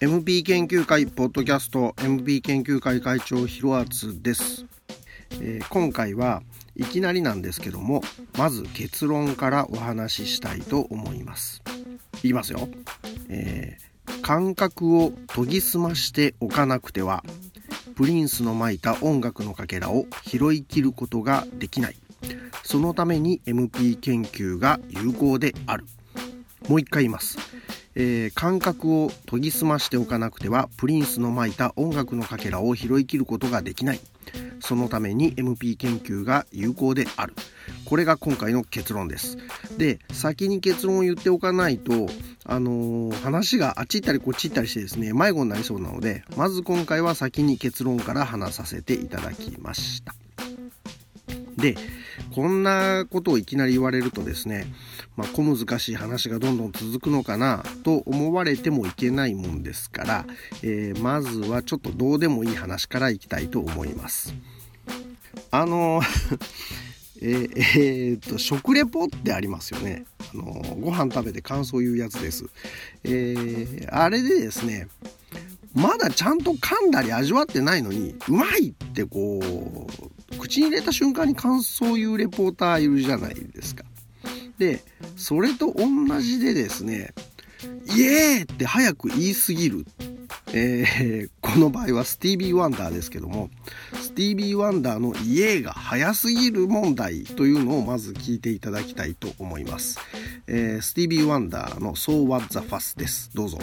MP 研究会ポッドキャスト MP 研究会会長ひろあつです、えー、今回はいきなりなんですけどもまず結論からお話ししたいと思います。いきますよ、えー、感覚を研ぎ澄ましておかなくてはプリンスのまいた音楽のかけらを拾いきることができない。そのために MP 研究が有効である。もう一回言います。えー、感覚を研ぎ澄ましておかなくてはプリンスのまいた音楽のかけらを拾いきることができない。そのために MP 研究が有効である。これが今回の結論です。で先に結論を言っておかないとあのー、話があっち行ったりこっち行ったりしてですね迷子になりそうなのでまず今回は先に結論から話させていただきましたでこんなことをいきなり言われるとですね、まあ、小難しい話がどんどん続くのかなと思われてもいけないもんですから、えー、まずはちょっとどうでもいい話からいきたいと思います。あのえー、えー、っと食レポってありますよね。あのご飯食べて感想言うやつです。えー、あれでですねまだちゃんと噛んだり味わってないのにうまいってこう口に入れた瞬間に感想言うレポーターいるじゃないですか。で、それと同じでですね、イエーイって早く言いすぎる。えー、この場合はスティービー・ワンダーですけども、スティービー・ワンダーの Yeah が早すぎる問題というのをまず聞いていただきたいと思います。えー、スティービー・ワンダーの So What the Fuss です。どうぞ。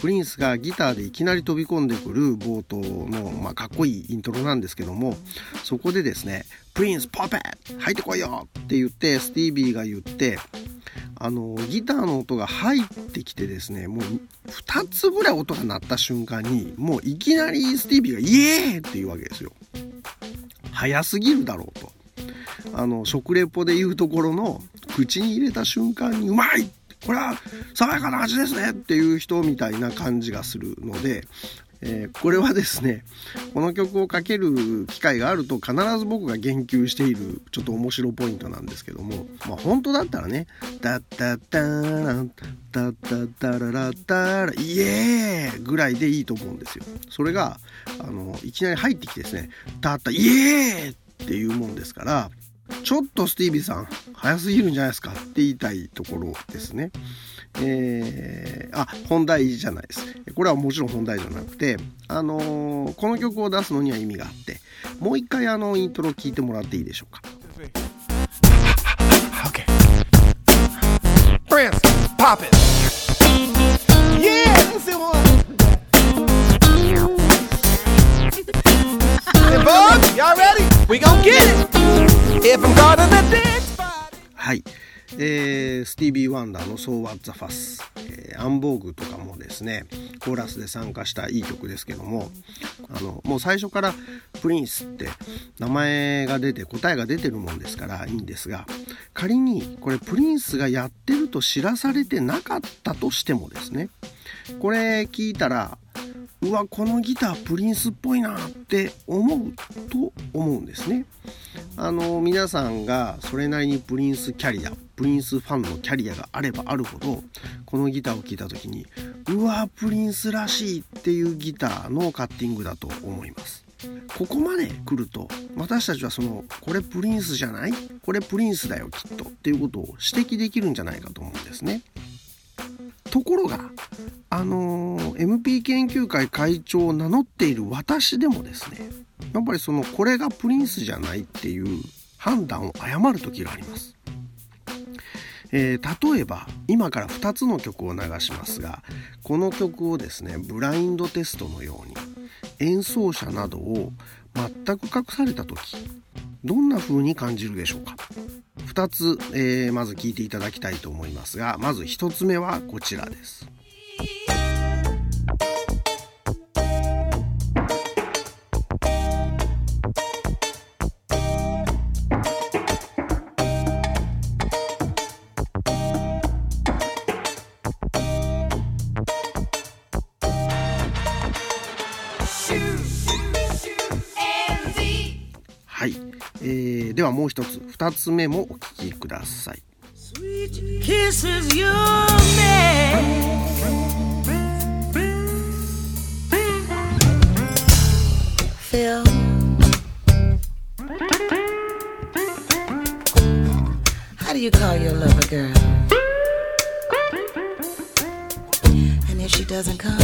プリンスがギターでいきなり飛び込んでくる冒頭の、まあ、かっこいいイントロなんですけども、そこでですね、プリンスポッ入ってこいよって言って、スティービーが言って、あのギターの音が入ってきてですねもう2つぐらい音が鳴った瞬間にもういきなりスティービーが「イエーイ!」って言うわけですよ。早すぎるだろうと。あの食レポで言うところの口に入れた瞬間に「うまい!」これは爽やかな味ですねっていう人みたいな感じがするのでえー、これはですねこの曲をかける機会があると必ず僕が言及しているちょっと面白ポイントなんですけどもまあ本当だったらね「タッタッターランタッタッタララタライエー!」ぐらいでいいと思うんですよ。それがあのいきなり入ってきてですね「タッタイエー!」っていうもんですからちょっとスティービーさん早すぎるんじゃないですかって言いたいところですね。えー、あ、本題じゃないです。これはもちろん本題じゃなくて、あのー、この曲を出すのには意味があって、もう一回あのイントロ聞いてもらっていいでしょうか。Okay. Prince, pop it. Yeah, that's the one. Hey, Bug, y'all ready? We gon' get it. If I'm caught in the dead spot. はい。えー、スティービー・ワンダーの「So What the Fuss」えー、アンボーグとかもですねコーラスで参加したいい曲ですけどもあのもう最初からプリンスって名前が出て答えが出てるもんですからいいんですが仮にこれプリンスがやってると知らされてなかったとしてもですねこれ聞いたらうわこのギタープリンスっぽいなって思うと思うんですね。あの皆さんがそれなりにプリンスキャリアプリンスファンのキャリアがあればあるほどこのギターを聴いた時にうわプリンスらしいっていうギターのカッティングだと思います。ここまで来ると私たちはそのこれプリンスじゃない？これプリンスだよきっとっていうことを指摘できるんじゃないかと思うんですね。ところがあのー、MP 研究会会長を名乗っている私でもですねやっぱりそのこれがプリンスじゃないっていう判断を誤る時があります。えー、例えば今から2つの曲を流しますがこの曲をですねブラインドテストのように演奏者などを全く隠された時どんな風に感じるでしょうか？2つ、えー、まず聞いていただきたいと思いますがまず1つ目はこちらです。ではもう一つ二つ目もお聞きください Phil How do you call your lover girl? And if she doesn't come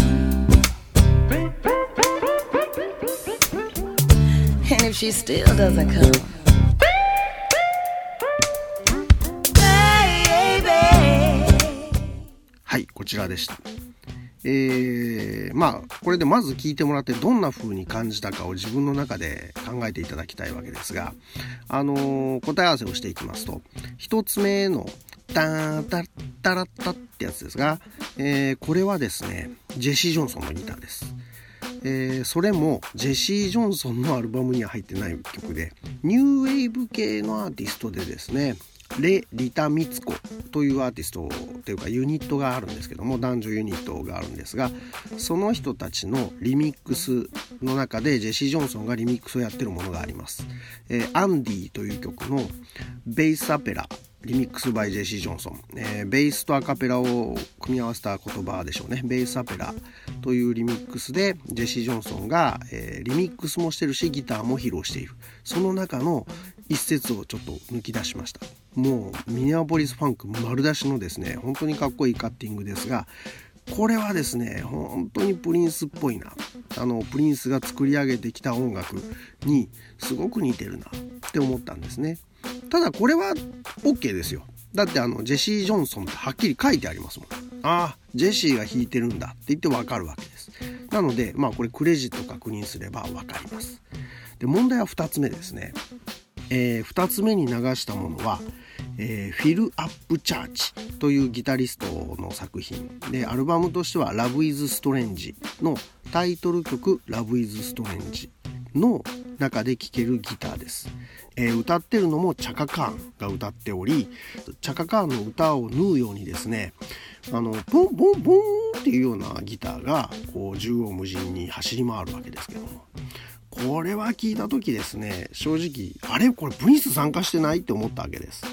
And if she still doesn't come, ちらでした。えー、まあこれでまず聞いてもらってどんな風に感じたかを自分の中で考えていただきたいわけですが、あのー、答え合わせをしていきますと1つ目の「タータッタラッタ」ってやつですが、えー、これはですねジェシー・ジョンソンのギターです。えー、それもジェシー・ジョンソンのアルバムには入ってない曲でニューウェーブ系のアーティストでですねレ・リタ・ミツコというアーティストというかユニットがあるんですけども男女ユニットがあるんですがその人たちのリミックスの中でジェシー・ジョンソンがリミックスをやってるものがあります。えー、アンディという曲の Bassapella remix by ジェシー・ジョンソン、えー、ベースとアカペラを組み合わせた言葉でしょうね。 Bassapellaというリミックスでジェシー・ジョンソンが、えー、リミックスもしてるしギターも披露している。その中の一節をちょっと抜き出しました。もうミネアポリスファンク丸出しのですね本当にかっこいいカッティングですがこれはですね本当にプリンスっぽいな。あのプリンスが作り上げてきた音楽にすごく似てるなって思ったんですね。ただこれは OK ですよ。だってあのジェシー・ジョンソンってはっきり書いてありますもん。ああジェシーが弾いてるんだって言ってわかるわけです。なのでまあこれクレジット確認すればわかります。で問題は2つ目ですね。えー、2つ目に流したものは、えー、フィル・アップ・チャーチというギタリストの作品でアルバムとしては「Love is Strange」のタイトル曲「Love is Strange」の中で聴けるギターです、えー、歌ってるのもチャカカーンが歌っておりチャカカーンの歌を縫うようにですねあのボンボンボンっていうようなギターがこう縦横無尽に走り回るわけですけども。これは聞いた時ですね正直あれこれブリンス参加してないって思ったわけです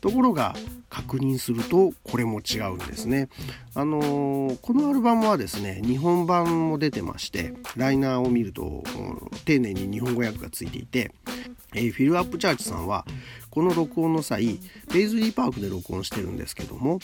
ところが確認するとこれも違うんですね。あのー、このアルバムはですね日本版も出てましてライナーを見ると丁寧に日本語訳がついていて、えー、フィル・アップチャーチさんはこの録音の際ペイズリーパークで録音してるんですけども、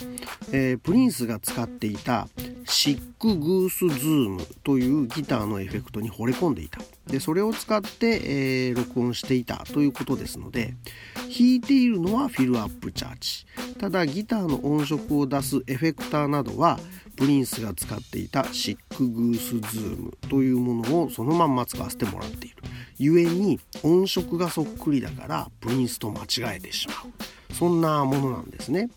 えー、プリンスが使っていたシック・グース・ズームというギターのエフェクトに惚れ込んでいた。でそれを使って、えー、録音していたということですので弾いているのはフィルアップチャーチ。ただギターの音色を出すエフェクターなどはプリンスが使っていたシックグースズームというものをそのまんま使わせてもらっている。ゆえに音色がそっくりだからプリンスと間違えてしまう。そんなものなんですね。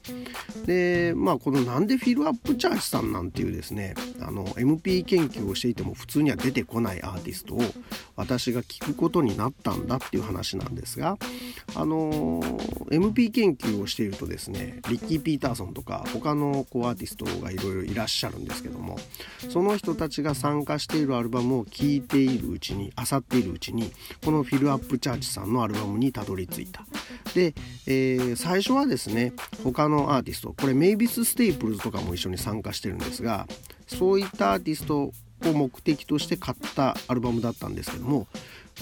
でまあこのなんでフィルアップチャーチさんなんていうですねあの MP 研究をしていても普通には出てこないアーティストを私が聞くことになったんだっていう話なんですがあの MP 研究をしているとですねリッキー・ピーターソンとか他のこうアーティストがいろいろいらっしゃるんですけどもその人たちが参加しているアルバムを聴いているうちに漁っているうちにこのフィルアップチャーチさんのアルバムにたどり着いた。で、えー、最初はですね他のアーティストこれメイビス・ステイプルズとかも一緒に参加してるんですがそういったアーティストを目的として買ったアルバムだったんですけども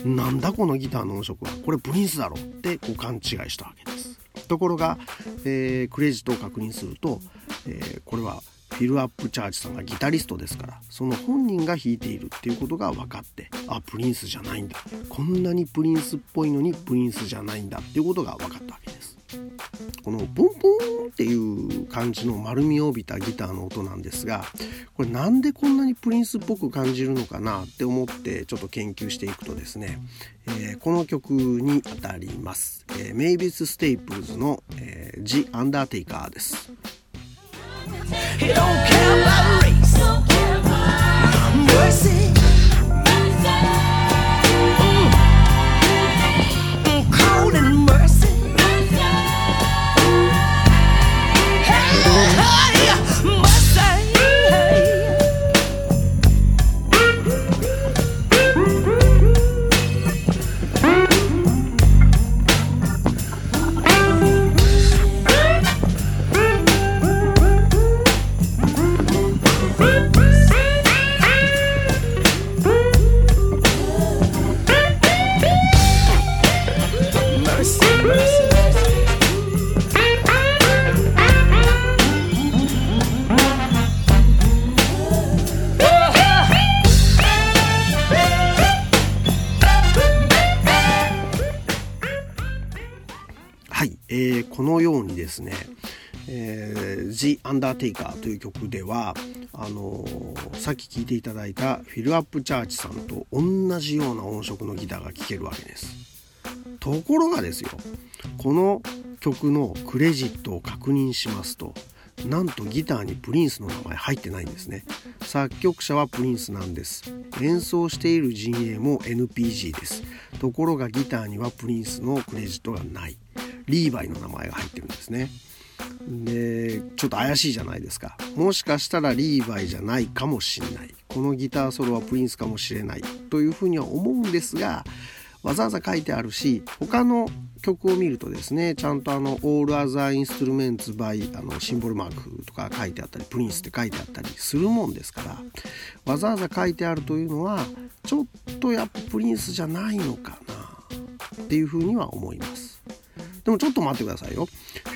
なんだこのギターの音色はこれプリンスだろってこう勘違いしたわけですところが、えー、クレジットを確認すると、えー、これはフィルアップチャーチさんがギタリストですからその本人が弾いているっていうことが分かってあプリンスじゃないんだこんなにプリンスっぽいのにプリンスじゃないんだっていうことが分かったわけです。このポンポンっていう感じの丸みを帯びたギターの音なんですがこれなんでこんなにプリンスっぽく感じるのかなって思ってちょっと研究していくとですね、えー、この曲にあたります、えー、メイビス・ステイプルズの、えー、 The Undertaker です。Mercy えー、The Undertaker」という曲ではあのー、さっき聴いていただいたフィル・アップ・チャーチさんと同じような音色のギターが聴けるわけです。ところがですよこの曲のクレジットを確認しますとなんとギターにプリンスの名前入ってないんですね作曲者はプリンスなんです演奏している陣営も NPG ですところがギターにはプリンスのクレジットがないリーバイの名前が入ってるんですね。でちょっと怪しいじゃないですかもしかしたらリーバイじゃないかもしれないこのギターソロはプリンスかもしれないというふうには思うんですがわざわざ書いてあるし他の曲を見るとですねちゃんとあの「All Other Instruments by」あのシンボルマークとか書いてあったりプリンスって書いてあったりするもんですからわざわざ書いてあるというのはちょっとやっぱプリンスじゃないのかなっていうふうには思います。でもちょっと待ってくださいよ。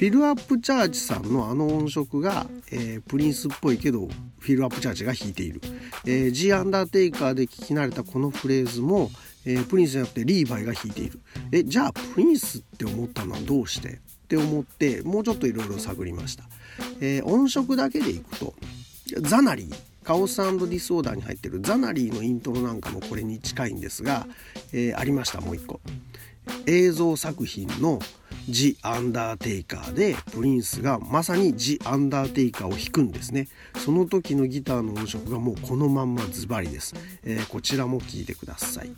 フィルアップチャーチさんのあの音色が、えー、プリンスっぽいけど、フィルアップチャーチが弾いている。えー、G アンダーテイカーで聞き慣れたこのフレーズも、えー、プリンスじゃなくてリーバイが弾いている。え、じゃあプリンスって思ったのはどうして？って思って、もうちょっといろいろ探りました。えー、音色だけでいくと、ザナリー。 Chaos Disorder に入ってるザナリーのイントロなんかもこれに近いんですが、えー、ありましたもう一個映像作品のジ・アンダーテイカーでプリンスがまさにジ・アンダーテイカーを弾くんですね。その時のギターの音色がもうこのまんまズバリです、えー、こちらも聴いてください。はい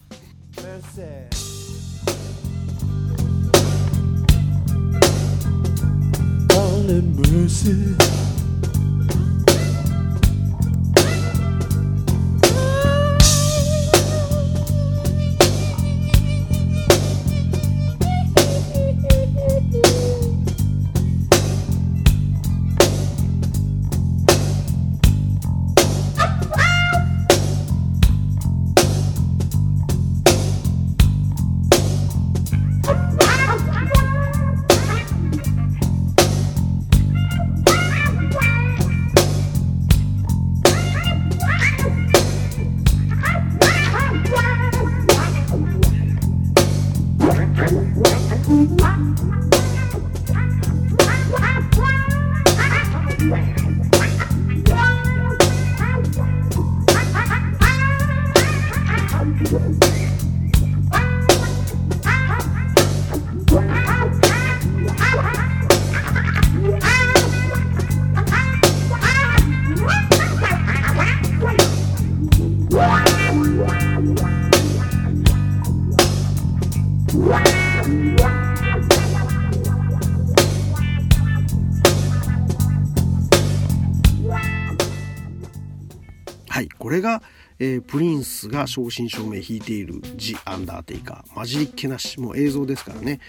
えー、プリンスが正真正銘弾いている「ジ・アンダーテイカー」混じりっけなし。もう映像ですからね。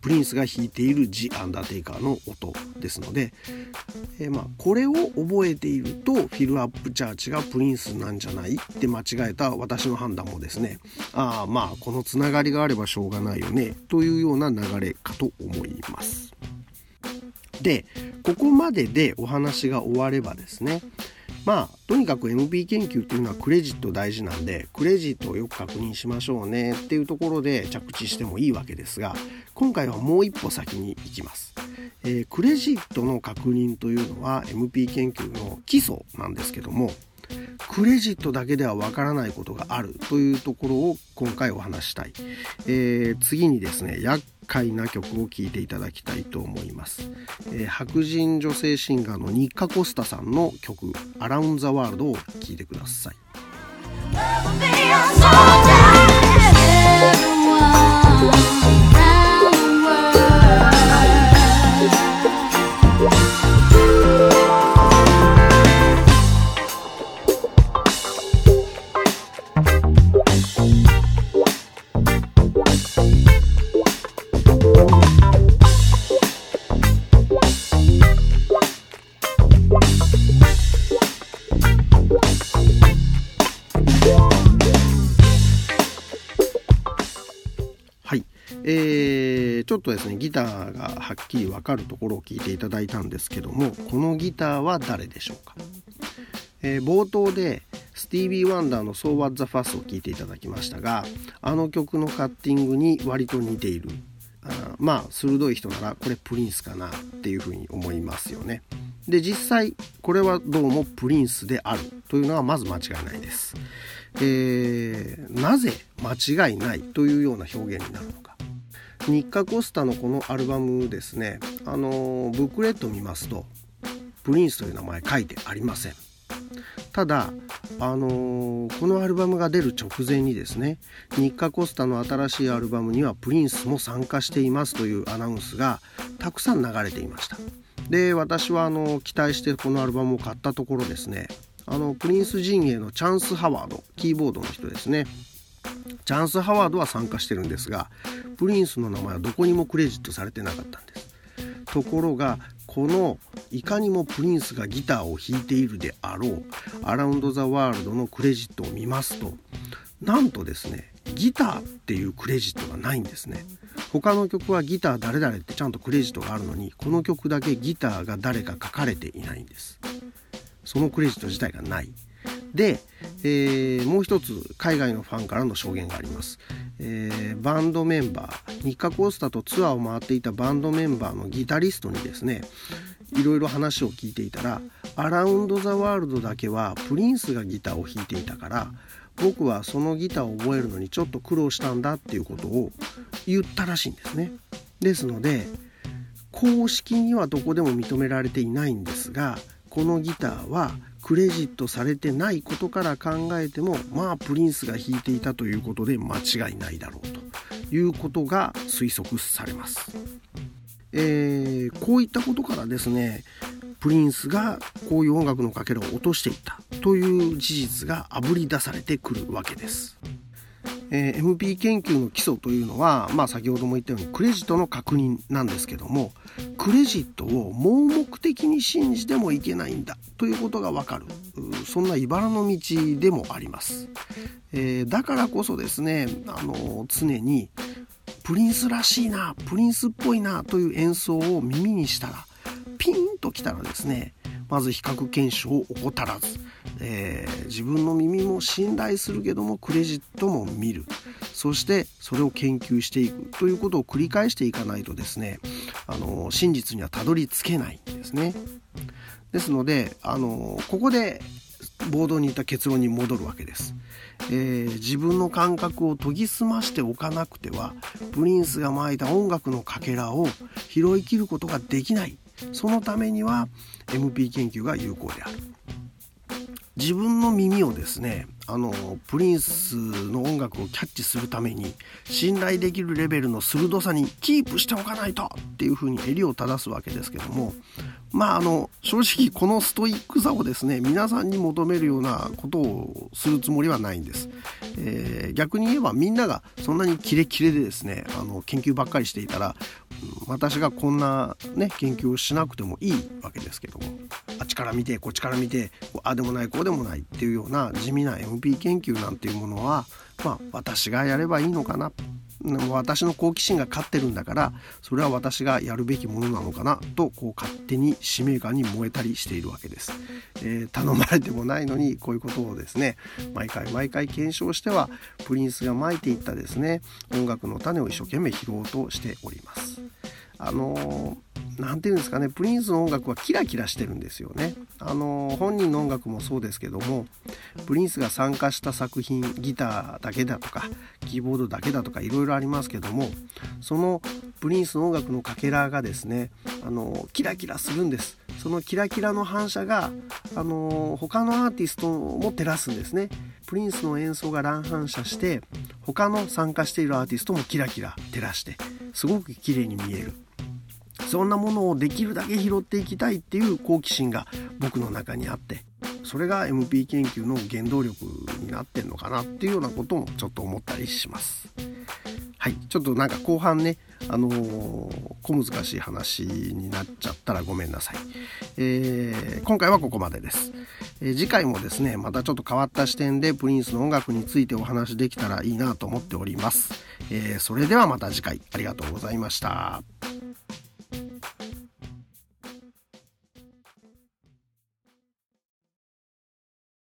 プリンスが弾いている「ジ・アンダーテイカー」の音ですので、えー、まあ、これを覚えているとフィル・アップ・チャーチがプリンスなんじゃないって間違えた私の判断もですね。ああまあこのつながりがあればしょうがないよね。というような流れかと思います。でここまででお話が終わればですねまあとにかく MB 研究っていうのはクレジット大事なんでクレジットをよく確認しましょうねっていうところで着地してもいいわけですが今回はもう一歩先に行きます、えー、クレジットの確認というのは MP 研究の基礎なんですけどもクレジットだけではわからないことがあるというところを今回お話したい、えー、次にですね厄介な曲を聴いていただきたいと思います、えー、白人女性シンガーのニッカ・コスタさんの曲「アラウン・ザ・ワールド」を聴いてください。えー、ちょっとですねギターがはっきり分かるところを聞いていただいたんですけどもこのギターは誰でしょうか、えー、冒頭でスティービー・ワンダーの「So What the Fuss」を聴いていただきましたがあの曲のカッティングに割と似ている。あまあ鋭い人ならこれプリンスかなっていうふうに思いますよね。で実際これはどうもプリンスであるというのはまず間違いないです、えー、なぜ間違いないというような表現になるのか。ニッカ・コスタのこのアルバムですねあのブックレット見ますとプリンスという名前書いてありません。ただあのこのアルバムが出る直前にですねニッカ・コスタの新しいアルバムにはプリンスも参加していますというアナウンスがたくさん流れていました。で私はあの期待してこのアルバムを買ったところですねあのプリンス陣営のチャンス・ハワードキーボードの人ですね。チャンス・ハワードは参加してるんですがプリンスの名前はどこにもクレジットされてなかったんです。ところがこのいかにもプリンスがギターを弾いているであろう「アラウンド・ザ・ワールド」のクレジットを見ますとなんとですねギターっていうクレジットがないんですね。他の曲はギター誰々ってちゃんとクレジットがあるのにこの曲だけギターが誰か書かれていないんです。そのクレジット自体がない。で、えー、もう一つ海外のファンからの証言があります、えー、バンドメンバーニッカ・コースタとツアーを回っていたバンドメンバーのギタリストにですねいろいろ話を聞いていたら「アラウンド・ザ・ワールド」だけはプリンスがギターを弾いていたから僕はそのギターを覚えるのにちょっと苦労したんだっていうことを言ったらしいんですね。ですので公式にはどこでも認められていないんですがこのギターはクレジットされてないことから考えてもまあプリンスが弾いていたということで間違いないだろうということが推測されます。えー、こういったことからですねプリンスがこういう音楽のかけらを落としていったという事実があぶり出されてくるわけです。えー、MP 研究の基礎というのは、まあ、先ほども言ったようにクレジットの確認なんですけどもクレジットを盲目的に信じてもいけないんだということがわかる。そんな茨の道でもあります、えー、だからこそですねあの常にプリンスらしいなプリンスっぽいなという演奏を耳にしたらピンときたらですねまず比較検証を怠らずえー、自分の耳も信頼するけどもクレジットも見るそしてそれを研究していくということを繰り返していかないとですねあの真実にはたどり着けないんですね。ですのであのここでボードにいた結論に戻るわけです。えー、自分の感覚を研ぎ澄ましておかなくてはプリンスがまいた音楽のかけらを拾いきることができないそのためには MP 研究が有効である。自分の耳をですねあのプリンスの音楽をキャッチするために信頼できるレベルの鋭さにキープしておかないとっていうふうに襟を正すわけですけどもまああの正直このストイックさをですね皆さんに求めるようなことをするつもりはないんです、えー、逆に言えばみんながそんなにキレキレでですねあの研究ばっかりしていたら私がこんなね研究をしなくてもいいわけですけどもあっちから見てこっちから見てあでもないこうでもないっていうような地味な MP 研究なんていうものはまあ私がやればいいのかな。私の好奇心が勝ってるんだからそれは私がやるべきものなのかなとこう勝手に使命感に燃えたりしているわけです、えー、頼まれてもないのにこういうことをですね毎回毎回検証してはプリンスがまいていったですね音楽の種を一生懸命拾おうとしております。あの何て言うんですかねプリンスの音楽はキラキラしてるんですよね。あの本人の音楽もそうですけどもプリンスが参加した作品ギターだけだとかキーボードだけだとかいろいろありますけどもそのプリンスの音楽のかけらがですねあのキラキラするんです。そのキラキラの反射があの他のアーティストも照らすんですね。プリンスの演奏が乱反射して他の参加しているアーティストもキラキラ照らしてすごく綺麗に見えるそんなものをできるだけ拾っていきたいっていう好奇心が僕の中にあってそれが MP 研究の原動力になってんのかなっていうようなこともちょっと思ったりします。はい、ちょっとなんか後半ね、あのー、小難しい話になっちゃったらごめんなさい。えー、今回はここまでです、えー、次回もですね、またちょっと変わった視点でプリンスの音楽についてお話できたらいいなと思っております。えそれではまた次回ありがとうございました。